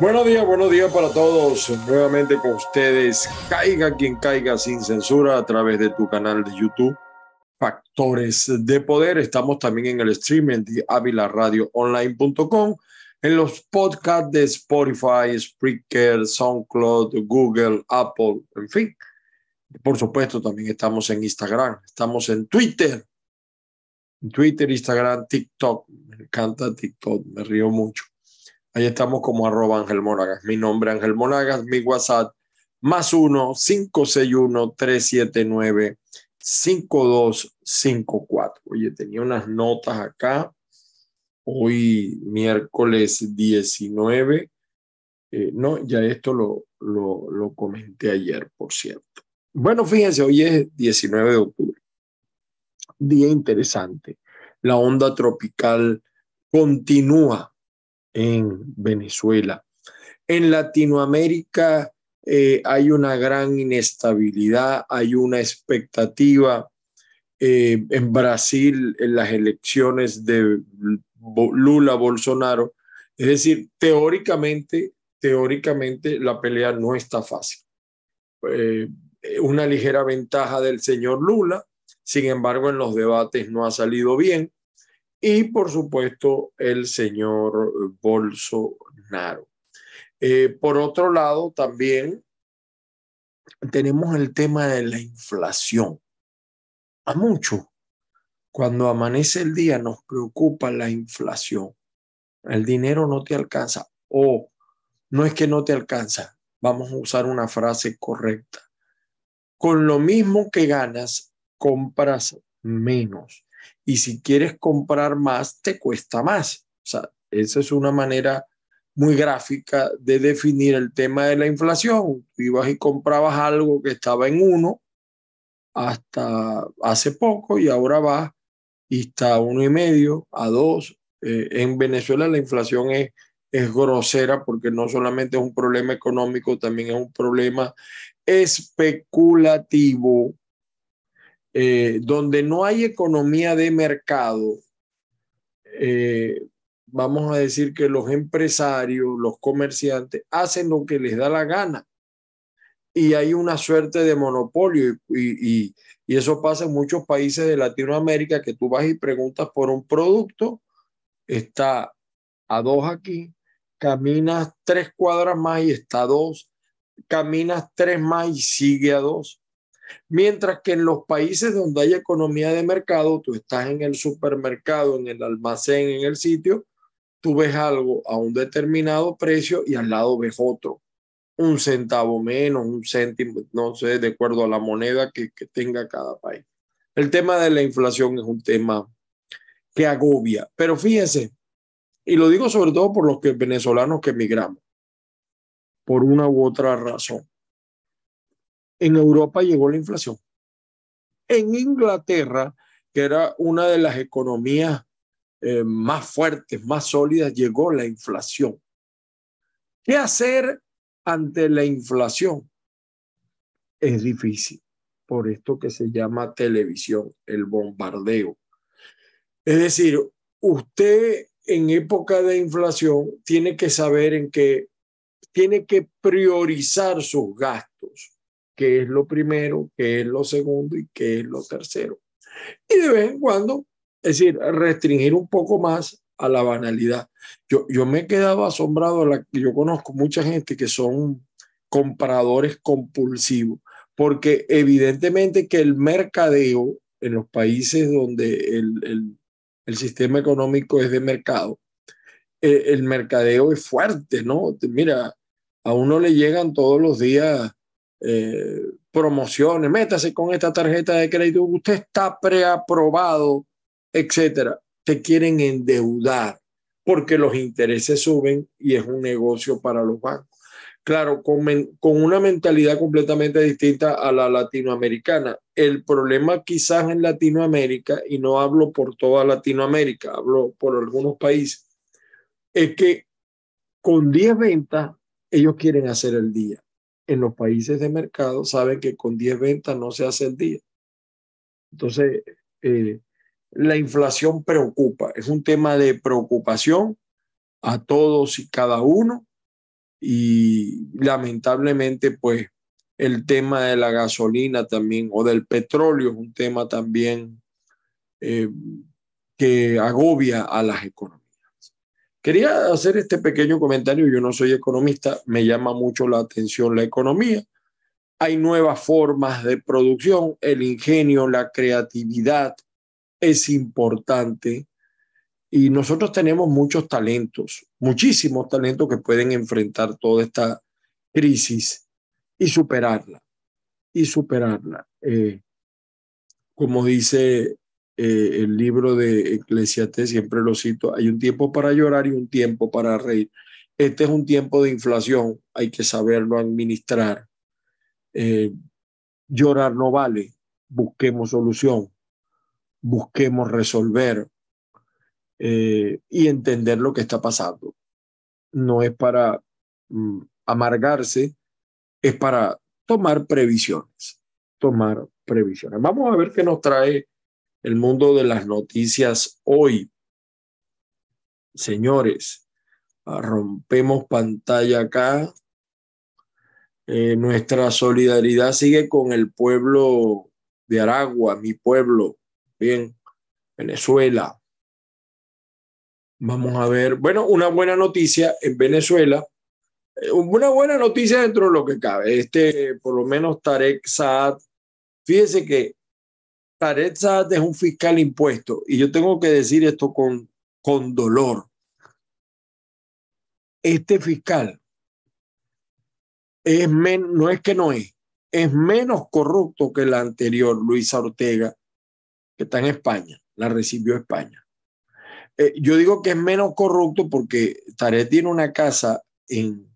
Buenos días, buenos días para todos. Nuevamente con ustedes, caiga quien caiga sin censura a través de tu canal de YouTube. Factores de Poder. Estamos también en el streaming de avilaradioonline.com, en los podcasts de Spotify, Spreaker, SoundCloud, Google, Apple, en fin. Por supuesto, también estamos en Instagram, estamos en Twitter. Twitter, Instagram, TikTok. Me encanta TikTok, me río mucho. Ahí estamos como arroba Ángel Monagas. Mi nombre Ángel Monagas, mi WhatsApp más uno 561 379 5254. Oye, tenía unas notas acá. Hoy miércoles 19. Eh, no, ya esto lo, lo, comenté ayer, por cierto. Bueno, fíjense, hoy es 19 de octubre. Día interesante. La onda tropical continúa en Venezuela. En Latinoamérica eh, hay una gran inestabilidad, hay una expectativa. Eh, en Brasil, en las elecciones de Lula Bolsonaro, es decir, teóricamente, teóricamente la pelea no está fácil. Eh, una ligera ventaja del señor Lula, sin embargo, en los debates no ha salido bien y por supuesto el señor Bolsonaro. Eh, por otro lado, también tenemos el tema de la inflación. A mucho, cuando amanece el día nos preocupa la inflación. El dinero no te alcanza o no es que no te alcanza, vamos a usar una frase correcta. Con lo mismo que ganas, compras menos y si quieres comprar más, te cuesta más. O sea, esa es una manera muy gráfica de definir el tema de la inflación. ibas y comprabas algo que estaba en uno hasta hace poco y ahora va y está a uno y medio, a dos. Eh, en Venezuela la inflación es, es grosera porque no solamente es un problema económico, también es un problema especulativo eh, donde no hay economía de mercado, eh, vamos a decir que los empresarios, los comerciantes hacen lo que les da la gana y hay una suerte de monopolio y, y, eso pasa en muchos países de Latinoamérica que tú vas y preguntas por un producto, está a dos aquí, caminas tres cuadras más y está a dos, caminas tres más y sigue a dos. Mientras que en los países donde hay economía de mercado, tú estás en el supermercado, en el almacén, en el sitio, tú ves algo a un determinado precio y al lado ves otro, un centavo menos, un céntimo, no sé, de acuerdo a la moneda que, que tenga cada país. El tema de la inflación es un tema que agobia, pero fíjense, y lo digo sobre todo por los que, venezolanos que emigramos, por una u otra razón en Europa llegó la inflación. En Inglaterra, que era una de las economías eh, más fuertes, más sólidas, llegó la inflación. ¿Qué hacer ante la inflación? Es difícil, por esto que se llama televisión, el bombardeo. Es decir, usted en época de inflación tiene que saber en qué tiene que priorizar sus gastos qué es lo primero, qué es lo segundo y qué es lo tercero. Y de vez en cuando, es decir, restringir un poco más a la banalidad. Yo, yo me he quedado asombrado, la, yo conozco mucha gente que son compradores compulsivos, porque evidentemente que el mercadeo en los países donde el, el, sistema económico es de mercado, el, el mercadeo es fuerte, ¿no? Mira, a uno le llegan todos los días eh, promociones, métase con esta tarjeta de crédito, usted está preaprobado, etcétera. Te quieren endeudar porque los intereses suben y es un negocio para los bancos. Claro, con, con una mentalidad completamente distinta a la latinoamericana. El problema quizás en Latinoamérica, y no hablo por toda Latinoamérica, hablo por algunos países, es que con 10 ventas, ellos quieren hacer el día. En los países de mercado saben que con 10 ventas no se hace el día. Entonces, eh, la inflación preocupa, es un tema de preocupación a todos y cada uno. Y lamentablemente pues el tema de la gasolina también o del petróleo es un tema también eh, que agobia a las economías. Quería hacer este pequeño comentario, yo no soy economista, me llama mucho la atención la economía. Hay nuevas formas de producción, el ingenio, la creatividad es importante y nosotros tenemos muchos talentos, muchísimos talentos que pueden enfrentar toda esta crisis y superarla, y superarla. Eh, como dice eh, el libro de Eclesiastes, siempre lo cito, hay un tiempo para llorar y un tiempo para reír. Este es un tiempo de inflación, hay que saberlo administrar. Eh, llorar no vale, busquemos solución, busquemos resolver, eh, y entender lo que está pasando. No es para mm, amargarse, es para tomar previsiones, tomar previsiones. Vamos a ver qué nos trae el mundo de las noticias hoy. Señores, rompemos pantalla acá. Eh, nuestra solidaridad sigue con el pueblo de Aragua, mi pueblo, bien, Venezuela. Vamos a ver. Bueno, una buena noticia en Venezuela. Eh, una buena noticia dentro de lo que cabe. Este, por lo menos Tarek Saad. Fíjese que Tarek Saad es un fiscal impuesto. Y yo tengo que decir esto con, con dolor. Este fiscal es no es que no es, es menos corrupto que el anterior, Luisa Ortega, que está en España, la recibió España. Eh, yo digo que es menos corrupto porque Tarek tiene una casa en,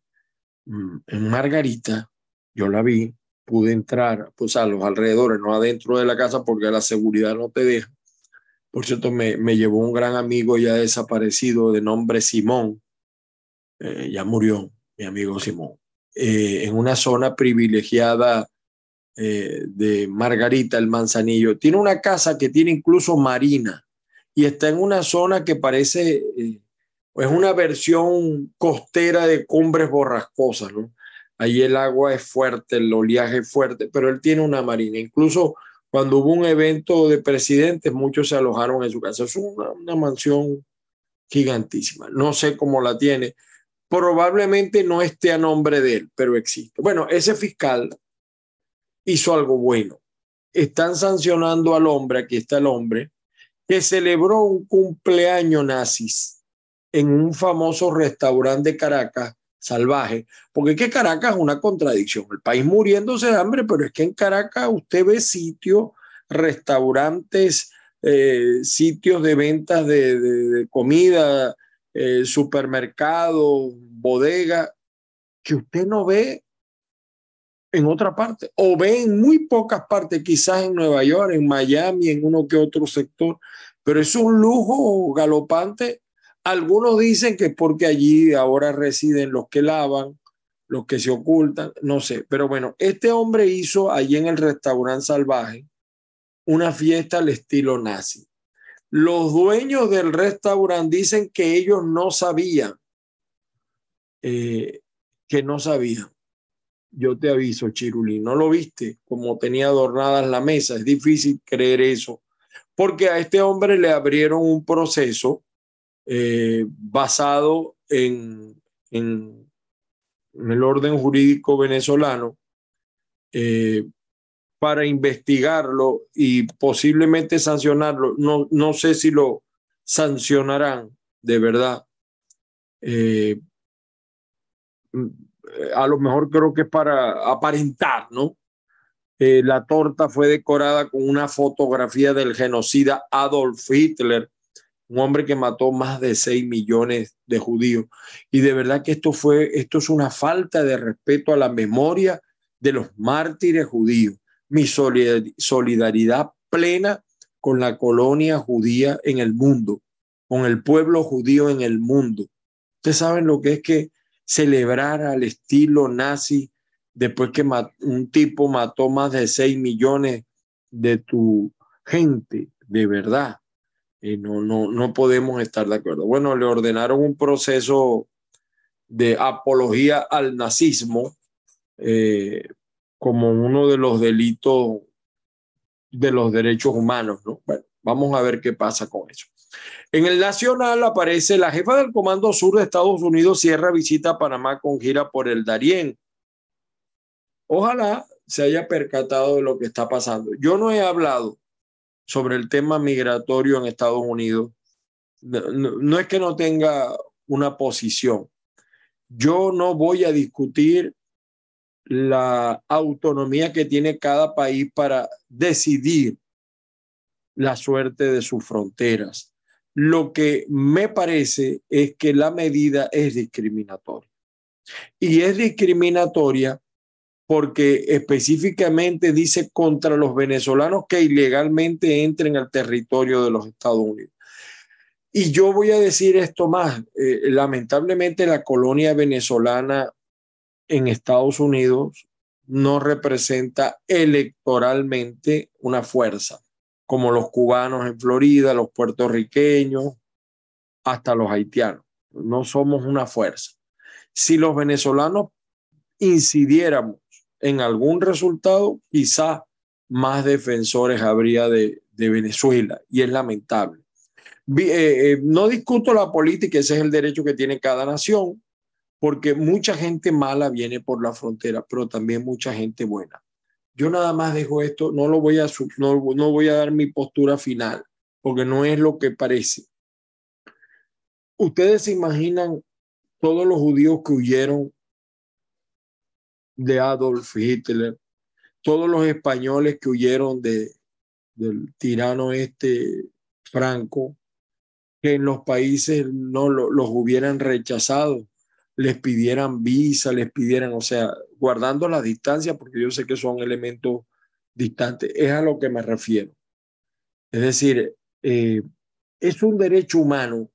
mm, en Margarita, yo la vi, pude entrar pues a los alrededores, no adentro de la casa porque la seguridad no te deja. Por cierto, me, me llevó un gran amigo ya desaparecido de nombre Simón, eh, ya murió mi amigo Simón, eh, en una zona privilegiada de Margarita, el Manzanillo. Tiene una casa que tiene incluso marina y está en una zona que parece, eh, es una versión costera de cumbres borrascosas, ¿no? Ahí el agua es fuerte, el oleaje es fuerte, pero él tiene una marina. Incluso cuando hubo un evento de presidentes, muchos se alojaron en su casa. Es una, una mansión gigantísima. No sé cómo la tiene. Probablemente no esté a nombre de él, pero existe. Bueno, ese fiscal hizo algo bueno. Están sancionando al hombre, aquí está el hombre, que celebró un cumpleaños nazis en un famoso restaurante de Caracas, salvaje, porque que Caracas es una contradicción, el país muriéndose de hambre, pero es que en Caracas usted ve sitios, restaurantes, eh, sitios de ventas de, comida, eh, supermercados, bodegas, que usted no ve en otra parte, o ve en muy pocas partes, quizás en Nueva York, en Miami, en uno que otro sector, pero es un lujo galopante. Algunos dicen que porque allí ahora residen los que lavan, los que se ocultan, no sé, pero bueno, este hombre hizo allí en el restaurante salvaje una fiesta al estilo nazi. Los dueños del restaurante dicen que ellos no sabían, eh, que no sabían yo te aviso, Chirulín, no lo viste como tenía adornadas la mesa. Es difícil creer eso, porque a este hombre le abrieron un proceso eh, basado en, en, el orden jurídico venezolano eh, para investigarlo y posiblemente sancionarlo. No, no sé si lo sancionarán de verdad. Eh, a lo mejor creo que es para aparentar, ¿no? Eh, la torta fue decorada con una fotografía del genocida Adolf Hitler, un hombre que mató más de 6 millones de judíos. Y de verdad que esto fue, esto es una falta de respeto a la memoria de los mártires judíos. Mi solidaridad plena con la colonia judía en el mundo, con el pueblo judío en el mundo. Ustedes saben lo que es que celebrar al estilo nazi después que un tipo mató más de 6 millones de tu gente, de verdad. Y no, no, no podemos estar de acuerdo. Bueno, le ordenaron un proceso de apología al nazismo eh, como uno de los delitos de los derechos humanos, ¿no? Bueno, vamos a ver qué pasa con eso. En el Nacional aparece la jefa del Comando Sur de Estados Unidos cierra visita a Panamá con gira por el Darién. Ojalá se haya percatado de lo que está pasando. Yo no he hablado sobre el tema migratorio en Estados Unidos. No, es que no tenga una posición. Yo no voy a discutir la autonomía que tiene cada país para decidir la suerte de sus fronteras. Lo que me parece es que la medida es discriminatoria. Y es discriminatoria porque específicamente dice contra los venezolanos que ilegalmente entren al territorio de los Estados Unidos. Y yo voy a decir esto más, eh, lamentablemente la colonia venezolana en Estados Unidos no representa electoralmente una fuerza, como los cubanos en Florida, los puertorriqueños, hasta los haitianos. No somos una fuerza. Si los venezolanos incidiéramos en algún resultado, quizá más defensores habría de, Venezuela y es lamentable. Eh, eh, no discuto la política, ese es el derecho que tiene cada nación, porque mucha gente mala viene por la frontera, pero también mucha gente buena. Yo nada más dejo esto, no lo voy a no, no voy a dar mi postura final, porque no es lo que parece. Ustedes se imaginan todos los judíos que huyeron de Adolf Hitler, todos los españoles que huyeron de, del tirano este Franco, que en los países no los hubieran rechazado, les pidieran visa, les pidieran, o sea, guardando la distancia, porque yo sé que son elementos distantes, es a lo que me refiero. Es decir, eh, es un derecho humano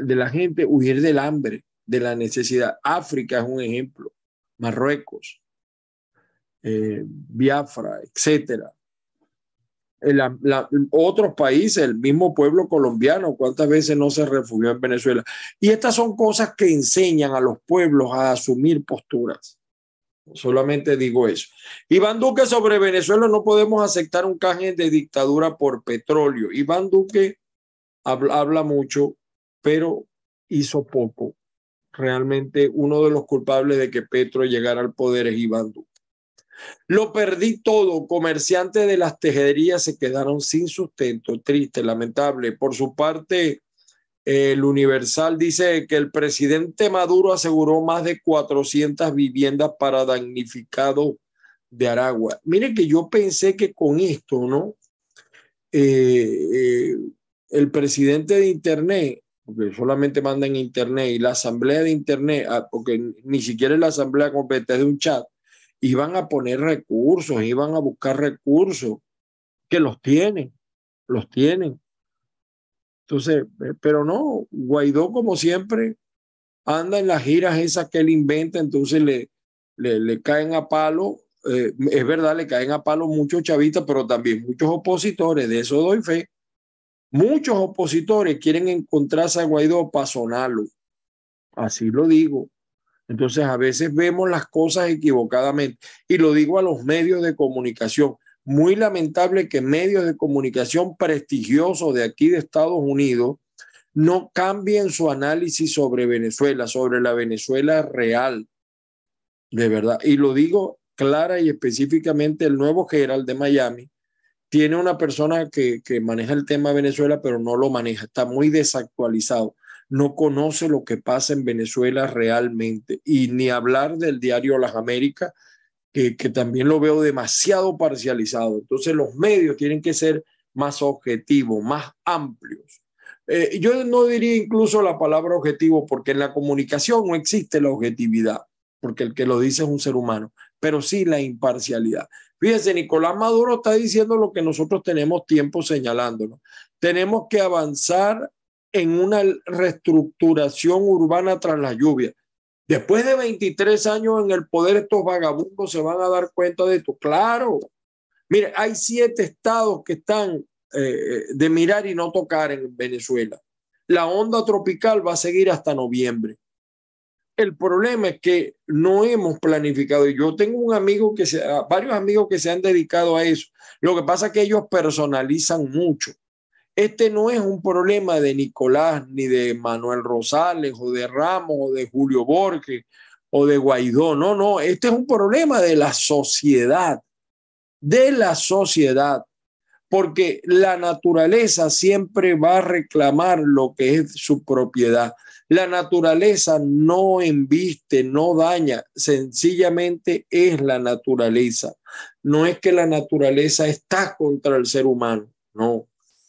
de la gente huir del hambre, de la necesidad. África es un ejemplo. Marruecos, eh, Biafra, etcétera. Otros países, el mismo pueblo colombiano, cuántas veces no se refugió en Venezuela. Y estas son cosas que enseñan a los pueblos a asumir posturas. Solamente digo eso. Iván Duque sobre Venezuela no podemos aceptar un canje de dictadura por petróleo. Iván Duque habla mucho, pero hizo poco realmente uno de los culpables de que Petro llegara al poder es Iván Duque. Lo perdí todo. Comerciantes de las tejerías se quedaron sin sustento. Triste, lamentable. Por su parte, el Universal dice que el presidente Maduro aseguró más de 400 viviendas para damnificados de Aragua. Mire que yo pensé que con esto, ¿no? Eh, eh, el presidente de Internet porque solamente manda en Internet y la asamblea de Internet, ah, porque ni siquiera es la asamblea completa de un chat, iban a poner recursos, iban a buscar recursos, que los tienen, los tienen. Entonces, eh, pero no, Guaidó como siempre anda en las giras esas que él inventa, entonces le, le, caen a palo, eh, es verdad, le caen a palo muchos chavistas, pero también muchos opositores, de eso doy fe. Muchos opositores quieren encontrarse a Guaidó para sonarlo. Así lo digo. Entonces a veces vemos las cosas equivocadamente. Y lo digo a los medios de comunicación. Muy lamentable que medios de comunicación prestigiosos de aquí de Estados Unidos no cambien su análisis sobre Venezuela, sobre la Venezuela real. De verdad. Y lo digo clara y específicamente el nuevo general de Miami, tiene una persona que, maneja el tema Venezuela, pero no lo maneja, está muy desactualizado, no conoce lo que pasa en Venezuela realmente y ni hablar del diario Las Américas, que, también lo veo demasiado parcializado. Entonces los medios tienen que ser más objetivos, más amplios. Eh, yo no diría incluso la palabra objetivo, porque en la comunicación no existe la objetividad, porque el que lo dice es un ser humano, pero sí la imparcialidad. Fíjense, Nicolás Maduro está diciendo lo que nosotros tenemos tiempo señalándolo. Tenemos que avanzar en una reestructuración urbana tras la lluvia. Después de 23 años en el poder, estos vagabundos se van a dar cuenta de esto. Claro. Mire, hay siete estados que están eh, de mirar y no tocar en Venezuela. La onda tropical va a seguir hasta noviembre. El problema es que no hemos planificado. Yo tengo un amigo que se, varios amigos que se han dedicado a eso. Lo que pasa es que ellos personalizan mucho. Este no es un problema de Nicolás, ni de Manuel Rosales, o de Ramos, o de Julio Borges, o de Guaidó. No, no, este es un problema de la sociedad, de la sociedad, porque la naturaleza siempre va a reclamar lo que es su propiedad. La naturaleza no embiste, no daña, sencillamente es la naturaleza. No es que la naturaleza está contra el ser humano, no.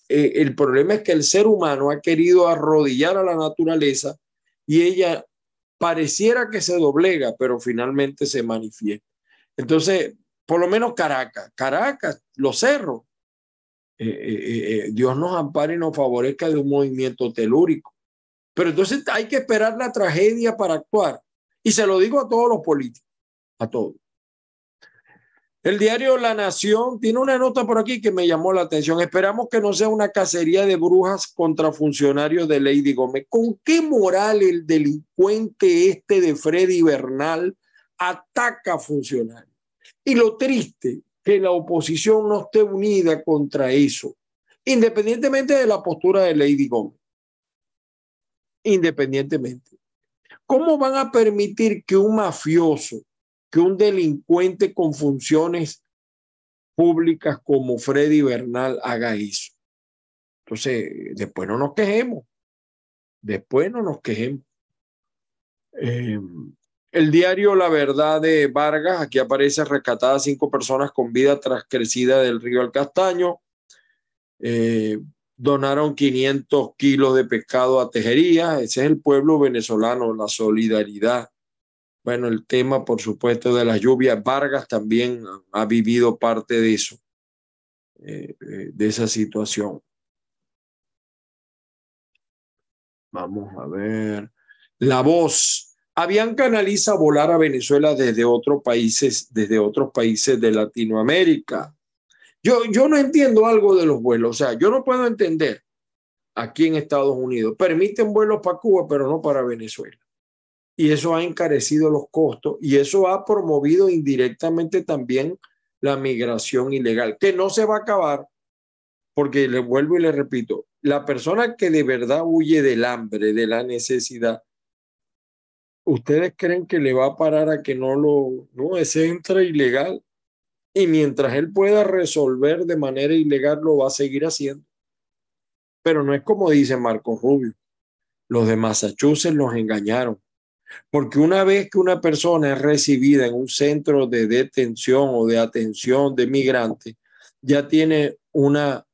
Eh, el problema es que el ser humano ha querido arrodillar a la naturaleza y ella pareciera que se doblega, pero finalmente se manifiesta. Entonces, por lo menos Caracas, Caracas, los cerros, eh, eh, Dios nos ampare y nos favorezca de un movimiento telúrico. Pero entonces hay que esperar la tragedia para actuar. Y se lo digo a todos los políticos, a todos. El diario La Nación tiene una nota por aquí que me llamó la atención. Esperamos que no sea una cacería de brujas contra funcionarios de Lady Gómez. ¿Con qué moral el delincuente este de Freddy Bernal ataca a funcionarios? Y lo triste, que la oposición no esté unida contra eso, independientemente de la postura de Lady Gómez. Independientemente. ¿Cómo van a permitir que un mafioso que un delincuente con funciones públicas como Freddy Bernal haga eso. Entonces, después no nos quejemos. Después no nos quejemos. Em, el diario La Verdad de Vargas, aquí aparece rescatada cinco personas con vida tras crecida del río El Castaño. Eh, donaron 500 kilos de pescado a Tejería. Ese es el pueblo venezolano, la solidaridad bueno, el tema, por supuesto, de las lluvias. Vargas también ha vivido parte de eso, eh, eh, de esa situación. Vamos a ver. La voz. Avianca analiza volar a Venezuela desde otros países, desde otros países de Latinoamérica. Yo, yo no entiendo algo de los vuelos. O sea, yo no puedo entender aquí en Estados Unidos. Permiten vuelos para Cuba, pero no para Venezuela y eso ha encarecido los costos y eso ha promovido indirectamente también la migración ilegal, que no se va a acabar, porque le vuelvo y le repito, la persona que de verdad huye del hambre, de la necesidad, ¿ustedes creen que le va a parar a que no lo, no, ese entra ilegal? Y mientras él pueda resolver de manera ilegal, lo va a seguir haciendo. Pero no es como dice Marco Rubio. Los de Massachusetts los engañaron porque una vez que una persona es recibida en un centro de detención o de atención de migrantes, ya tiene una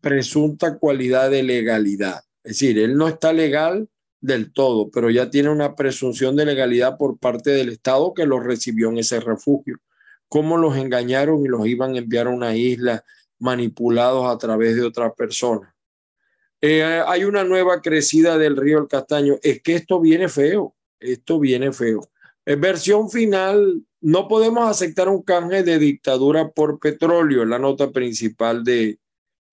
presunta cualidad de legalidad. Es decir, él no está legal del todo, pero ya tiene una presunción de legalidad por parte del Estado que los recibió en ese refugio. Cómo los engañaron y los iban a enviar a una isla manipulados a través de otra persona. Eh, hay una nueva crecida del río El Castaño. Es que esto viene feo esto viene feo. Versión final, no podemos aceptar un canje de dictadura por petróleo, la nota principal del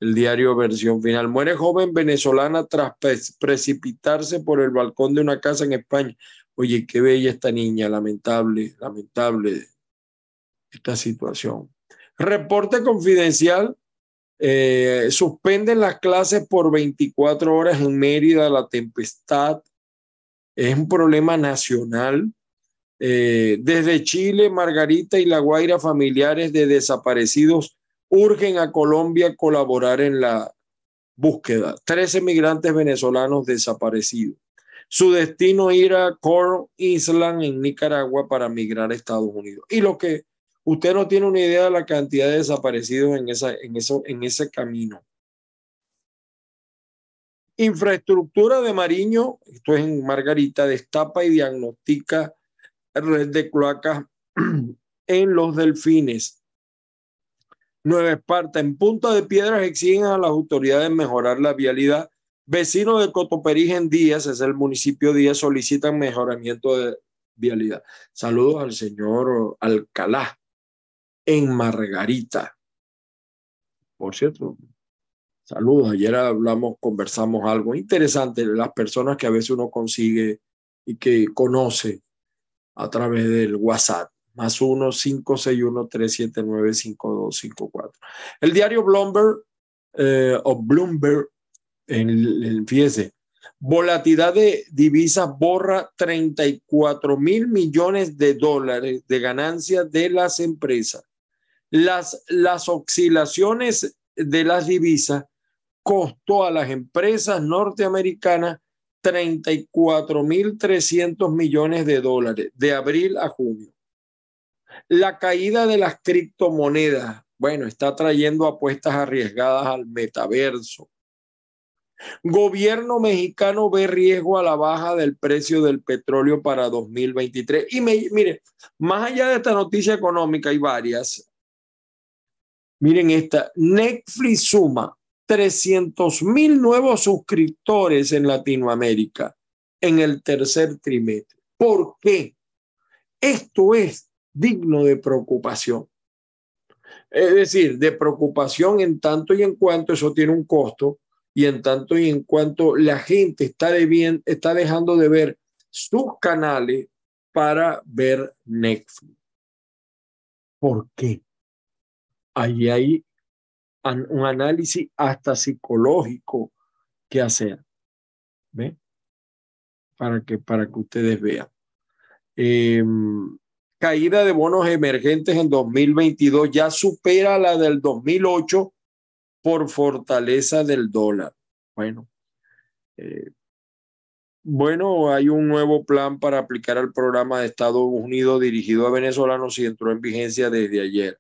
el diario Versión Final. Muere joven venezolana tras precipitarse por el balcón de una casa en España. Oye, qué bella esta niña, lamentable, lamentable esta situación. Reporte confidencial. Eh, suspenden las clases por 24 horas en Mérida, la tempestad es un problema nacional. Eh, desde Chile, Margarita y La Guaira, familiares de desaparecidos urgen a Colombia colaborar en la búsqueda. Trece migrantes venezolanos desaparecidos. Su destino ir a Corn Island en Nicaragua para migrar a Estados Unidos. Y lo que usted no tiene una idea de la cantidad de desaparecidos en, esa, en, eso, en ese camino. Infraestructura de Mariño, esto es en Margarita, destapa y diagnostica red de cloacas en los delfines. Nueva Esparta, en Punta de Piedras exigen a las autoridades mejorar la vialidad Vecinos de Cotoperí en Díaz, es el municipio Díaz, solicitan mejoramiento de vialidad. Saludos al señor Alcalá en Margarita. Por cierto, saludos. Ayer hablamos, conversamos algo interesante, las personas que a veces uno consigue y que conoce a través del WhatsApp más 1-561-379-5254. El diario Bloomberg, eh, o Bloomberg, en fíjese, volatilidad de divisas borra 34 mil millones de dólares de ganancias de las empresas. Las, las oscilaciones de las divisas costó a las empresas norteamericanas 34 mil 300 millones de dólares de abril a junio. La caída de las criptomonedas, bueno, está trayendo apuestas arriesgadas al metaverso. Gobierno mexicano ve riesgo a la baja del precio del petróleo para 2023. Y me, mire, más allá de esta noticia económica, hay varias. Miren esta, Netflix suma 300 mil nuevos suscriptores en Latinoamérica en el tercer trimestre. ¿Por qué? Esto es digno de preocupación. Es decir, de preocupación en tanto y en cuanto eso tiene un costo y en tanto y en cuanto la gente está, de está dejando de ver sus canales para ver Netflix. ¿Por qué? Ahí hay un análisis hasta psicológico que hacer. ¿Ve? Para que, para que ustedes vean. Eh, caída de bonos emergentes en 2022 ya supera la del 2008 por fortaleza del dólar. Bueno, eh, bueno, hay un nuevo plan para aplicar al programa de Estados Unidos dirigido a venezolanos y entró en vigencia desde ayer.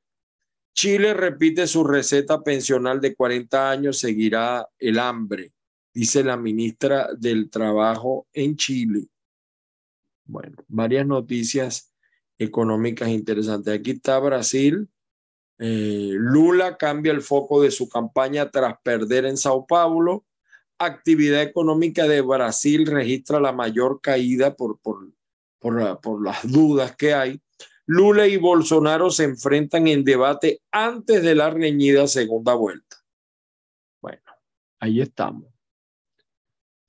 Chile repite su receta pensional de 40 años, seguirá el hambre, dice la ministra del Trabajo en Chile. Bueno, varias noticias económicas interesantes. Aquí está Brasil. Eh, Lula cambia el foco de su campaña tras perder en Sao Paulo. Actividad económica de Brasil registra la mayor caída por, por, por, por las dudas que hay. Lula y Bolsonaro se enfrentan en debate antes de la reñida segunda vuelta. Bueno, ahí estamos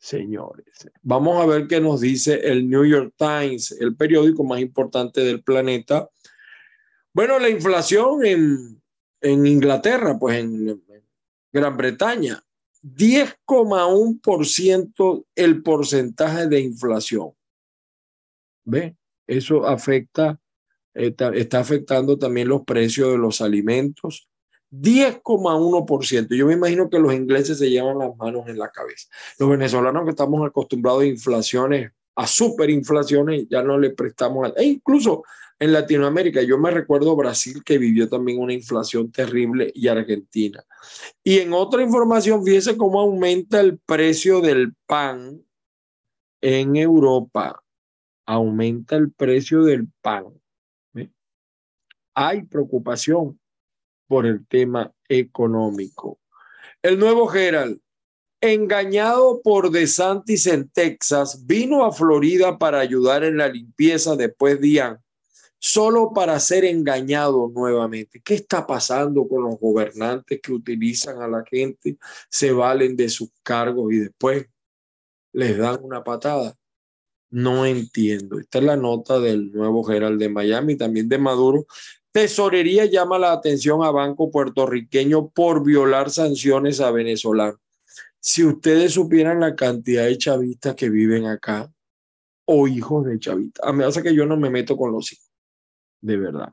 señores. Vamos a ver qué nos dice el New York Times, el periódico más importante del planeta. Bueno, la inflación en, en Inglaterra, pues en Gran Bretaña, 10,1% el porcentaje de inflación. ¿Ve? Eso afecta, está, afectando también los precios de los alimentos, 10,1%. Yo me imagino que los ingleses se llevan las manos en la cabeza. Los venezolanos que estamos acostumbrados a inflaciones, a superinflaciones, ya no le prestamos. E incluso en Latinoamérica, yo me recuerdo Brasil que vivió también una inflación terrible y Argentina. Y en otra información, fíjese cómo aumenta el precio del pan en Europa. Aumenta el precio del pan. Hay preocupación por el tema económico. El nuevo Gerald, engañado por DeSantis en Texas, vino a Florida para ayudar en la limpieza después de Ian, solo para ser engañado nuevamente. ¿Qué está pasando con los gobernantes que utilizan a la gente, se valen de sus cargos y después les dan una patada? No entiendo. Esta es la nota del nuevo Gerald de Miami, también de Maduro, Tesorería llama la atención a banco puertorriqueño por violar sanciones a venezolanos. Si ustedes supieran la cantidad de chavistas que viven acá o hijos de chavistas, a mí hace que yo no me meto con los hijos, de verdad.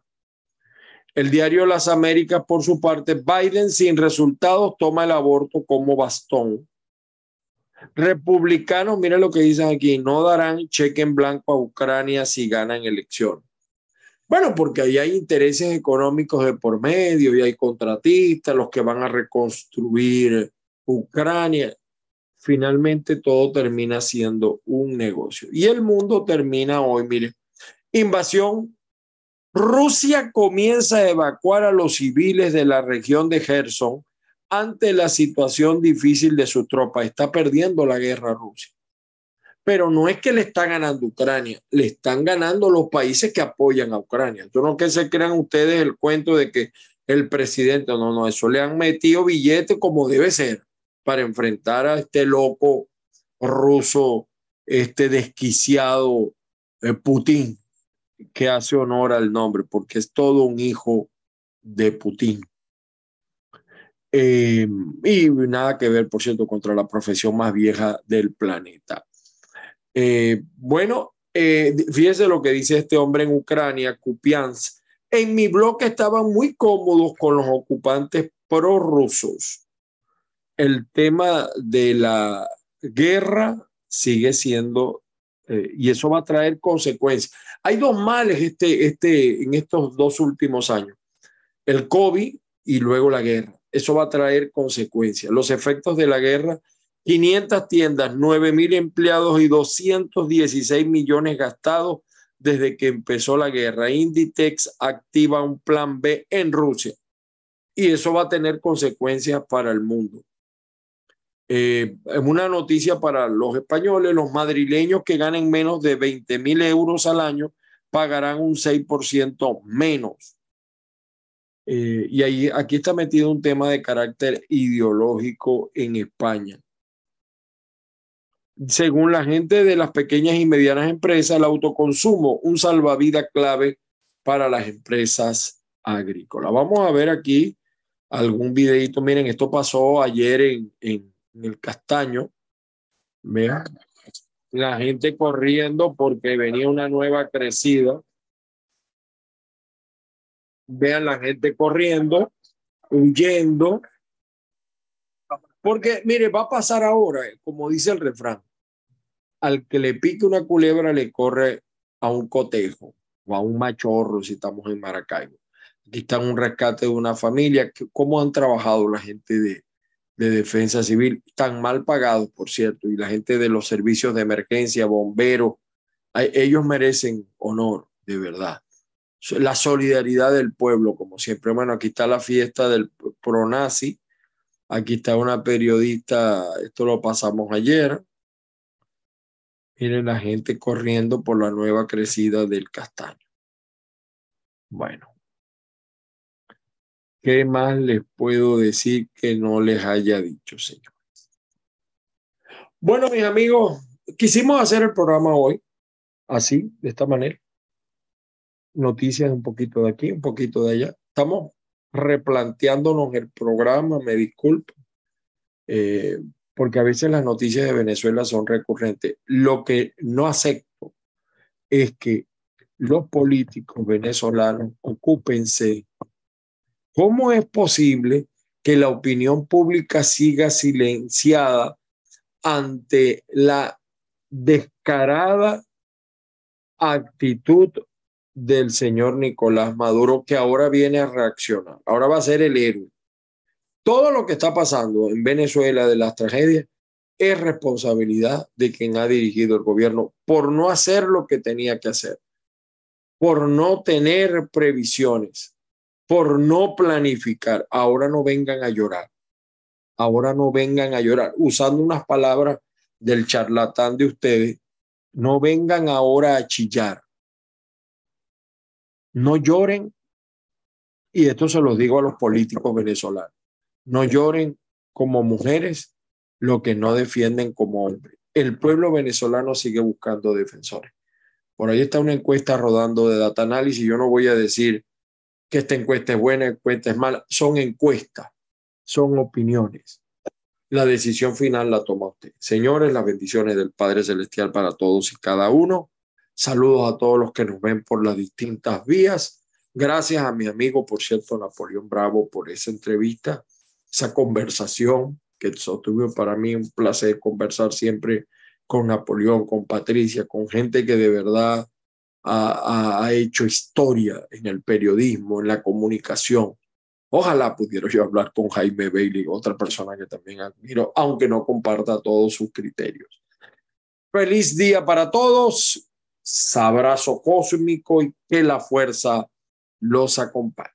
El diario Las Américas, por su parte, Biden sin resultados toma el aborto como bastón. Republicanos, miren lo que dicen aquí, no darán cheque en blanco a Ucrania si ganan elecciones. Bueno, porque ahí hay intereses económicos de por medio y hay contratistas, los que van a reconstruir Ucrania. Finalmente todo termina siendo un negocio. Y el mundo termina hoy, mire, invasión. Rusia comienza a evacuar a los civiles de la región de Gerson ante la situación difícil de sus tropas. Está perdiendo la guerra Rusia. Pero no es que le está ganando Ucrania, le están ganando los países que apoyan a Ucrania. Yo no que se crean ustedes el cuento de que el presidente, no, no, eso le han metido billete como debe ser para enfrentar a este loco ruso, este desquiciado eh, Putin, que hace honor al nombre, porque es todo un hijo de Putin. Eh, y nada que ver, por cierto, contra la profesión más vieja del planeta. Eh, bueno, eh, fíjese lo que dice este hombre en Ucrania, Kupiansk. En mi bloque estaban muy cómodos con los ocupantes prorrusos. El tema de la guerra sigue siendo, y eso va a traer consecuencias. Hay dos males este, este, en estos dos últimos años, el COVID y luego la guerra eso va a traer consecuencias. Los efectos de la guerra, 500 tiendas, 9 mil empleados y 216 millones gastados desde que empezó la guerra. Inditex activa un plan B en Rusia y eso va a tener consecuencias para el mundo. Eh, una noticia para los españoles, los madrileños que ganen menos de 20 mil euros al año pagarán un 6% menos eh, y ahí, aquí está metido un tema de carácter ideológico en España. Según la gente de las pequeñas y medianas empresas, el autoconsumo, un salvavidas clave para las empresas agrícolas. Vamos a ver aquí algún videito. Miren, esto pasó ayer en, en, en el Castaño. Vean, la gente corriendo porque venía una nueva crecida vean la gente corriendo, huyendo, porque mire, va a pasar ahora, como dice el refrán, al que le pique una culebra le corre a un cotejo o a un machorro si estamos en Maracaibo. Aquí está un rescate de una familia. ¿Cómo han trabajado la gente de, de defensa civil? Tan mal pagados, por cierto, y la gente de los servicios de emergencia, bomberos, ellos merecen honor, de verdad la solidaridad del pueblo, como siempre. Bueno, aquí está la fiesta del pronazi. Aquí está una periodista, esto lo pasamos ayer. Miren la gente corriendo por la nueva crecida del castaño. Bueno, ¿qué más les puedo decir que no les haya dicho, señores? Bueno, mis amigos, quisimos hacer el programa hoy, así, de esta manera noticias un poquito de aquí, un poquito de allá. Estamos replanteándonos el programa, me disculpo, eh, porque a veces las noticias de Venezuela son recurrentes. Lo que no acepto es que los políticos venezolanos ocúpense. ¿Cómo es posible que la opinión pública siga silenciada ante la descarada actitud del señor Nicolás Maduro que ahora viene a reaccionar. Ahora va a ser el héroe. Todo lo que está pasando en Venezuela de las tragedias es responsabilidad de quien ha dirigido el gobierno por no hacer lo que tenía que hacer, por no tener previsiones, por no planificar. Ahora no vengan a llorar. Ahora no vengan a llorar. Usando unas palabras del charlatán de ustedes, no vengan ahora a chillar no lloren, y esto se lo digo a los políticos venezolanos, no lloren como mujeres lo que no defienden como hombres. El pueblo venezolano sigue buscando defensores. Por ahí está una encuesta rodando de data análisis. Yo no voy a decir que esta encuesta es buena, encuesta es mala. Son encuestas, son opiniones. La decisión final la toma usted. Señores, las bendiciones del Padre Celestial para todos y cada uno. Saludos a todos los que nos ven por las distintas vías. Gracias a mi amigo, por cierto, Napoleón Bravo, por esa entrevista, esa conversación que tuve para mí un placer conversar siempre con Napoleón, con Patricia, con gente que de verdad ha, ha, hecho historia en el periodismo, en la comunicación. Ojalá pudiera yo hablar con Jaime Bailey, otra persona que también admiro, aunque no comparta todos sus criterios. Feliz día para todos abrazo cósmico y que la fuerza los acompañe.